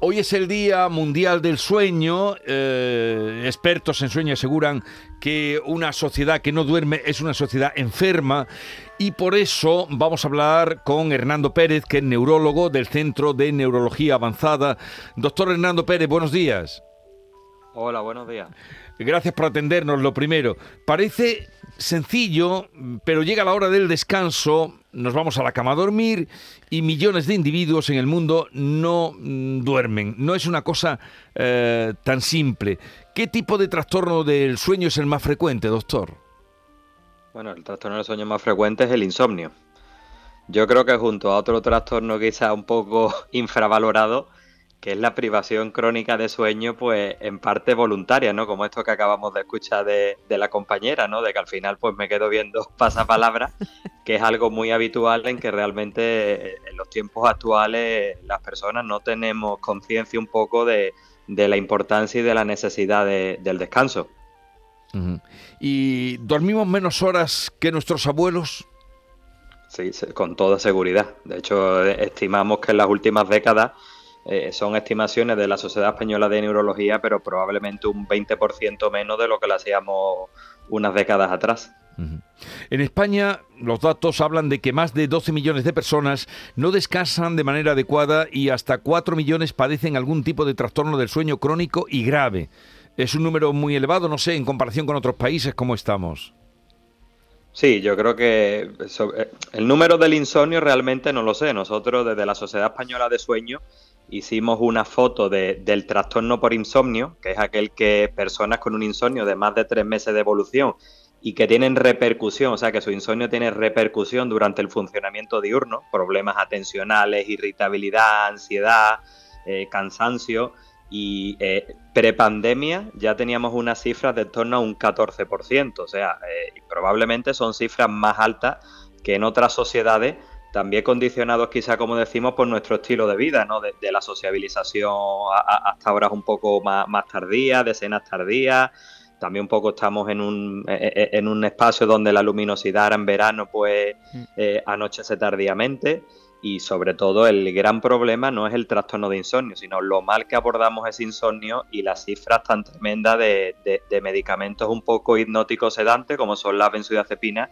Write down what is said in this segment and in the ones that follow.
Hoy es el Día Mundial del Sueño. Eh, expertos en sueño aseguran que una sociedad que no duerme es una sociedad enferma y por eso vamos a hablar con Hernando Pérez, que es neurólogo del Centro de Neurología Avanzada. Doctor Hernando Pérez, buenos días. Hola, buenos días. Gracias por atendernos. Lo primero, parece sencillo, pero llega la hora del descanso, nos vamos a la cama a dormir y millones de individuos en el mundo no mm, duermen. No es una cosa eh, tan simple. ¿Qué tipo de trastorno del sueño es el más frecuente, doctor? Bueno, el trastorno del sueño más frecuente es el insomnio. Yo creo que junto a otro trastorno quizá un poco infravalorado, que es la privación crónica de sueño, pues en parte voluntaria, ¿no? Como esto que acabamos de escuchar de, la compañera, ¿no? De que al final pues me quedo viendo pasapalabra, que es algo muy habitual en que realmente en los tiempos actuales las personas no tenemos conciencia un poco de, la importancia y de la necesidad del descanso. ¿Y dormimos menos horas que nuestros abuelos? Sí, con toda seguridad. De hecho, estimamos que en las últimas décadas eh, son estimaciones de la Sociedad Española de Neurología, pero probablemente un 20% menos de lo que lo hacíamos unas décadas atrás. En España los datos hablan de que más de 12 millones de personas no descansan de manera adecuada y hasta 4 millones padecen algún tipo de trastorno del sueño crónico y grave. Es un número muy elevado, no sé, en comparación con otros países, ¿cómo estamos? Sí, yo creo que eh, el número del insomnio realmente no lo sé. Nosotros desde la Sociedad Española de Sueño hicimos una foto del trastorno por insomnio, que es aquel que personas con un insomnio de más de tres meses de evolución y que tienen repercusión, o sea que su insomnio tiene repercusión durante el funcionamiento diurno, problemas atencionales, irritabilidad, ansiedad, eh, cansancio, y eh, prepandemia ya teníamos unas cifras de torno a un 14%, o sea, eh, probablemente son cifras más altas que en otras sociedades también condicionados quizá, como decimos, por nuestro estilo de vida, ¿no? De, la sociabilización hasta horas un poco más, más tardías, de cenas tardías. También un poco estamos en un, e, e, en un espacio donde la luminosidad en verano pues mm. eh, anochece tardíamente y sobre todo el gran problema no es el trastorno de insomnio, sino lo mal que abordamos ese insomnio y las cifras tan tremendas de, de medicamentos un poco hipnóticos sedantes como son las benzodiazepinas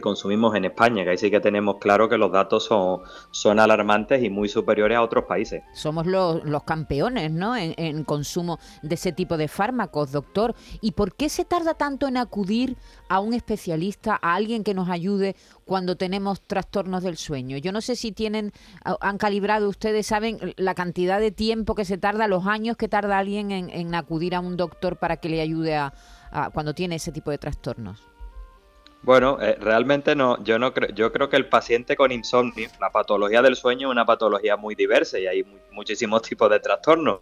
consumimos en España, que ahí sí que tenemos claro que los datos son, son alarmantes y muy superiores a otros países. Somos los, campeones ¿no? En, consumo de ese tipo de fármacos, doctor. ¿Y por qué se tarda tanto en acudir a un especialista, a alguien que nos ayude cuando tenemos trastornos del sueño? Yo no sé si tienen, han calibrado ustedes, saben la cantidad de tiempo que se tarda, los años que tarda alguien en, acudir a un doctor para que le ayude a cuando tiene ese tipo de trastornos. Bueno, eh, realmente no, yo no creo, yo creo que el paciente con insomnio, la patología del sueño es una patología muy diversa y hay muchísimos tipos de trastornos.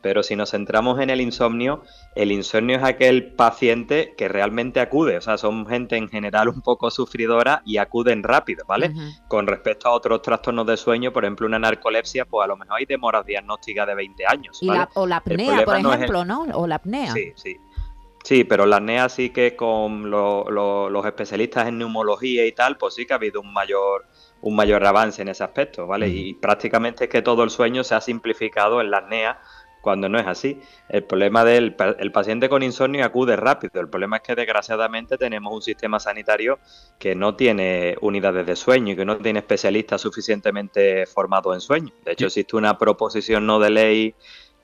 Pero si nos centramos en el insomnio, el insomnio es aquel paciente que realmente acude, o sea, son gente en general un poco sufridora y acuden rápido, ¿vale? Con respecto a otros trastornos de sueño, por ejemplo, una narcolepsia, pues a lo mejor hay demoras diagnósticas de 20 años. o la apnea, por ejemplo, ¿no? O la apnea. Sí, sí. Sí, pero la apnea sí que con los especialistas en neumología y tal, pues sí que ha habido un mayor, un mayor avance en ese aspecto, ¿vale? Y prácticamente es que todo el sueño se ha simplificado en la apnea cuando no es así. El problema del el paciente con insomnio acude rápido. El problema es que desgraciadamente tenemos un sistema sanitario que no tiene unidades de sueño y que no tiene especialistas suficientemente formados en sueño. De hecho, existe una proposición no de ley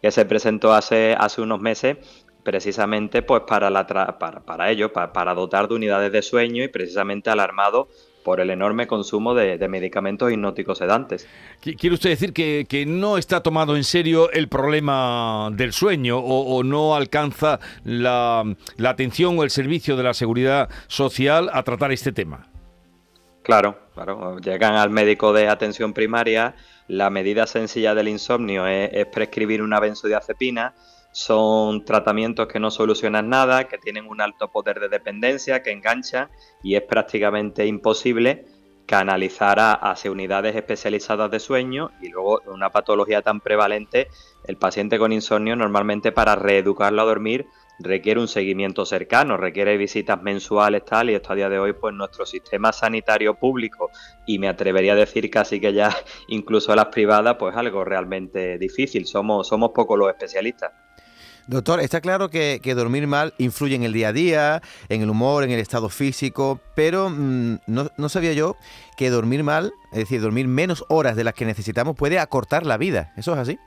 que se presentó hace, hace unos meses precisamente pues para, la para, para ello, para, dotar de unidades de sueño y precisamente alarmado por el enorme consumo de, medicamentos hipnóticos sedantes. ¿Quiere usted decir que, no está tomado en serio el problema del sueño o, no alcanza la, la, atención o el servicio de la seguridad social a tratar este tema? Claro, claro. Llegan al médico de atención primaria, la medida sencilla del insomnio es, es prescribir una benzodiazepina, son tratamientos que no solucionan nada, que tienen un alto poder de dependencia, que enganchan y es prácticamente imposible canalizar hacia unidades especializadas de sueño y luego una patología tan prevalente, el paciente con insomnio normalmente para reeducarlo a dormir requiere un seguimiento cercano, requiere visitas mensuales tal, y esto a día de hoy, pues nuestro sistema sanitario público, y me atrevería a decir casi que ya incluso las privadas, pues algo realmente difícil, somos, somos pocos los especialistas. Doctor, está claro que, dormir mal influye en el día a día, en el humor, en el estado físico, pero mm, no, sabía yo que dormir mal, es decir, dormir menos horas de las que necesitamos, puede acortar la vida. ¿Eso es así?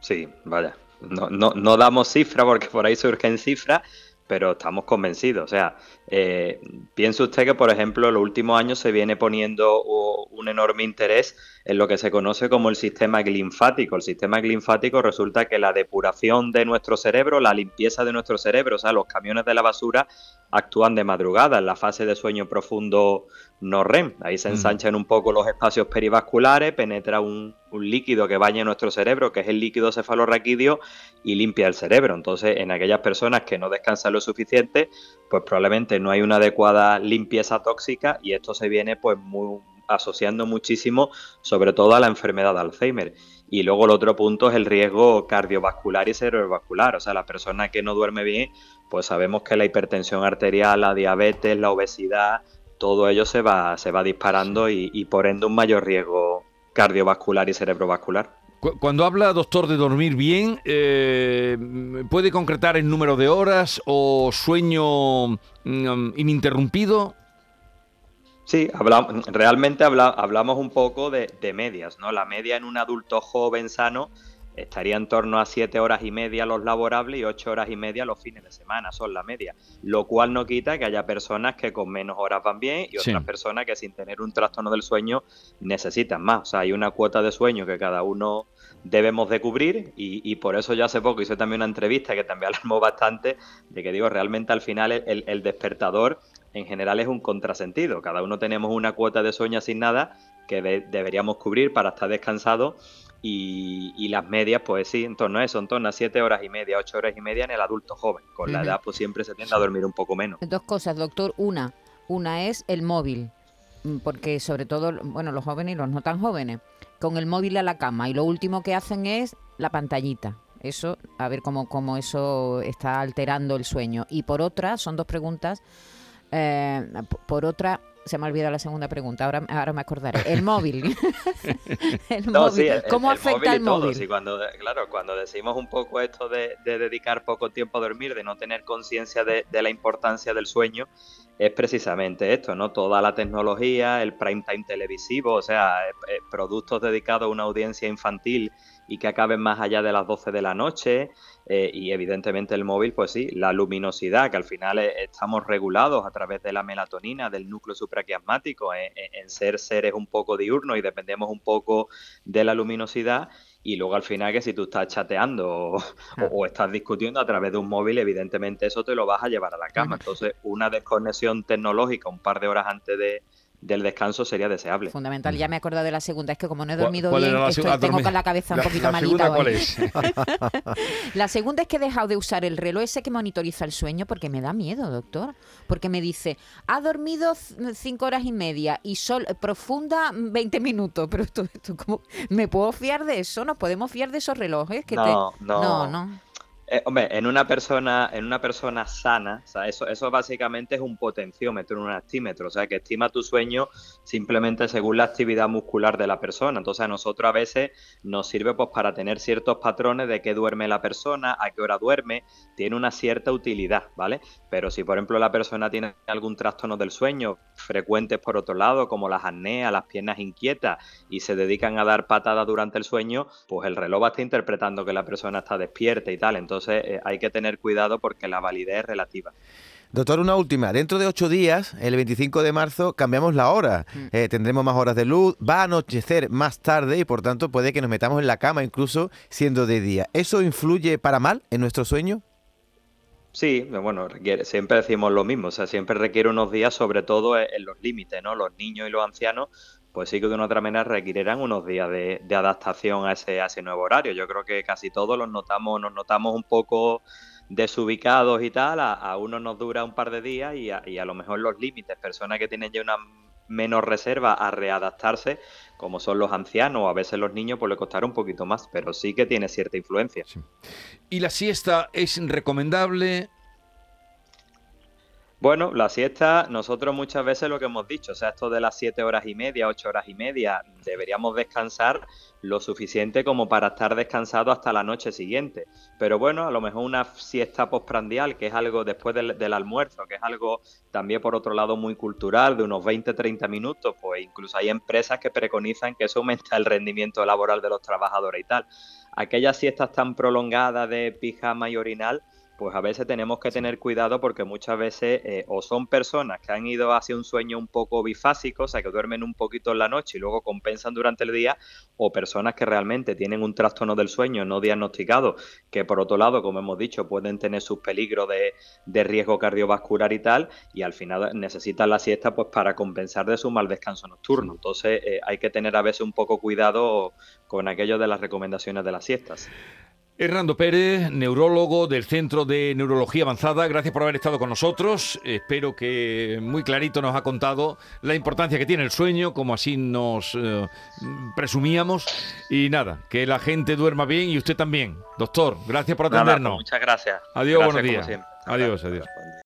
Sí, vaya. No, no, no damos cifra porque por ahí surgen cifras, pero estamos convencidos. O sea, eh, piense usted que, por ejemplo, en los últimos años se viene poniendo un enorme interés en lo que se conoce como el sistema linfático. El sistema linfático resulta que la depuración de nuestro cerebro, la limpieza de nuestro cerebro, o sea, los camiones de la basura actúan de madrugada en la fase de sueño profundo no REM. Ahí se mm. ensanchan un poco los espacios perivasculares, penetra un, líquido que baña nuestro cerebro, que es el líquido cefalorraquídeo, y limpia el cerebro. Entonces, en aquellas personas que no descansan lo suficiente, pues probablemente no hay una adecuada limpieza tóxica y esto se viene pues muy, asociando muchísimo, sobre todo a la enfermedad de Alzheimer. Y luego el otro punto es el riesgo cardiovascular y cerebrovascular. O sea, la persona que no duerme bien, pues sabemos que la hipertensión arterial, la diabetes, la obesidad, todo ello se va, se va disparando y, por ende un mayor riesgo cardiovascular y cerebrovascular. Cuando habla, doctor, de dormir bien, eh, ¿puede concretar el número de horas o sueño mm, ininterrumpido? Sí, hablamos, realmente hablamos un poco de, de, medias, ¿no? La media en un adulto joven sano estaría en torno a 7 horas y media los laborables y 8 horas y media los fines de semana, son la media. Lo cual no quita que haya personas que con menos horas van bien y otras personas que sin tener un trastorno del sueño necesitan más. O sea, hay una cuota de sueño que cada uno debemos de cubrir y, por eso ya hace poco hice también una entrevista que también alarmó bastante de que digo, realmente al final el, despertador en general es un contrasentido. Cada uno tenemos una cuota de sueño asignada que deberíamos cubrir para estar descansados y, las medias, pues sí, en torno a eso, en torno a 7 horas y media, 8 horas y media en el adulto joven. Con la edad, pues siempre se tiende a dormir un poco menos. Dos cosas, doctor. Una, una es el móvil, mm, porque sobre todo, bueno, los jóvenes y los no tan jóvenes, con el móvil a la cama y lo último que hacen es la pantallita. Eso, a ver cómo, cómo eso está alterando el sueño. Y por otra, son dos preguntas. Eh, por otra, se me ha olvidado la segunda pregunta, ahora, ahora me acordaré. El móvil. ¿Cómo afecta el móvil? cuando, claro, cuando decimos un poco esto de, dedicar poco tiempo a dormir, de no tener conciencia de, la importancia del sueño, es precisamente esto, ¿no? Toda la tecnología, el prime time televisivo, o sea, eh, eh, productos dedicados a una audiencia infantil y que acaben más allá de las 12 de la noche, eh, y evidentemente el móvil, pues sí, la luminosidad, que al final eh, estamos regulados a través de la melatonina, del núcleo supraquiasmático, en, ser seres un poco diurnos y dependemos un poco de la luminosidad. Y luego al final que si tú estás chateando o, o, estás discutiendo a través de un móvil, evidentemente eso te lo vas a llevar a la cama. Entonces, una desconexión tecnológica un par de horas antes de, del descanso sería deseable. Fundamental. Ya me he acordado de la segunda. Es que como no he dormido bien, tengo con la cabeza un poquito malita. ¿cuál es? la segunda es que he dejado de usar el reloj ese que monitoriza el sueño porque me da miedo, doctor. Porque me dice, ha dormido cinco horas y media y sol profunda 20 minutos. Pero esto, esto como, ¿me puedo fiar de eso? ¿Nos podemos fiar de esos relojes? Que no, no, no, no. Eh, hombre, en una persona, en una persona sana, o sea, eso, eso básicamente es un potenciómetro, un actímetro, o sea, que estima tu sueño simplemente según la actividad muscular de la persona. Entonces, a nosotros a veces nos sirve pues para tener ciertos patrones de qué duerme la persona, a qué hora duerme, tiene una cierta utilidad, ¿vale? Pero si, por ejemplo, la persona tiene algún trastorno del sueño, frecuentes por otro lado, como las apneas, las piernas inquietas, y se dedican a dar patadas durante el sueño, pues el reloj va a estar interpretando que la persona está despierta y tal. Entonces, entonces eh, hay que tener cuidado porque la validez es relativa. Doctor, una última. Dentro de ocho días, el 25 de marzo, cambiamos la hora. Mm. Eh, tendremos más horas de luz, va a anochecer más tarde y por tanto puede que nos metamos en la cama incluso siendo de día. ¿Eso influye para mal en nuestro sueño? Sí, bueno, siempre decimos lo mismo, o sea, siempre requiere unos días, sobre todo en los límites, ¿no? Los niños y los ancianos pues sí que de una otra manera requerirán unos días de, adaptación a ese, a ese nuevo horario. Yo creo que casi todos los notamos, nos notamos un poco desubicados y tal, a, uno nos dura un par de días y a, lo mejor los límites, personas que tienen ya una menos reserva a readaptarse, como son los ancianos o a veces los niños, pues le costará un poquito más, pero sí que tiene cierta influencia. ¿Y la siesta es recomendable? Bueno, la siesta, nosotros muchas veces lo que hemos dicho, o sea, esto de las siete horas y media, ocho horas y media, deberíamos descansar lo suficiente como para estar descansado hasta la noche siguiente. Pero bueno, a lo mejor una siesta postprandial, que es algo después del, del almuerzo, que es algo también por otro lado muy cultural, de unos 20-30 minutos, pues incluso hay empresas que preconizan que eso aumenta el rendimiento laboral de los trabajadores y tal. Aquellas siestas tan prolongadas de pijama y orinal, pues a veces tenemos que tener cuidado porque muchas veces eh, o son personas que han ido hacia un sueño un poco bifásico, o sea, que duermen un poquito en la noche y luego compensan durante el día, o personas que realmente tienen un trastorno del sueño no diagnosticado, que por otro lado, como hemos dicho, pueden tener sus peligros de, de riesgo cardiovascular y tal, y al final necesitan la siesta pues para compensar de su mal descanso nocturno. Entonces eh, hay que tener a veces un poco cuidado con aquello de las recomendaciones de las siestas. Hernando Pérez, neurólogo del Centro de Neurología Avanzada, gracias por haber estado con nosotros. Espero que muy clarito nos ha contado la importancia que tiene el sueño, como así nos eh, presumíamos. Y nada, que la gente duerma bien y usted también. Doctor, gracias por atendernos. Nada, muchas gracias. Adiós, gracias, buenos días. Adiós, adiós.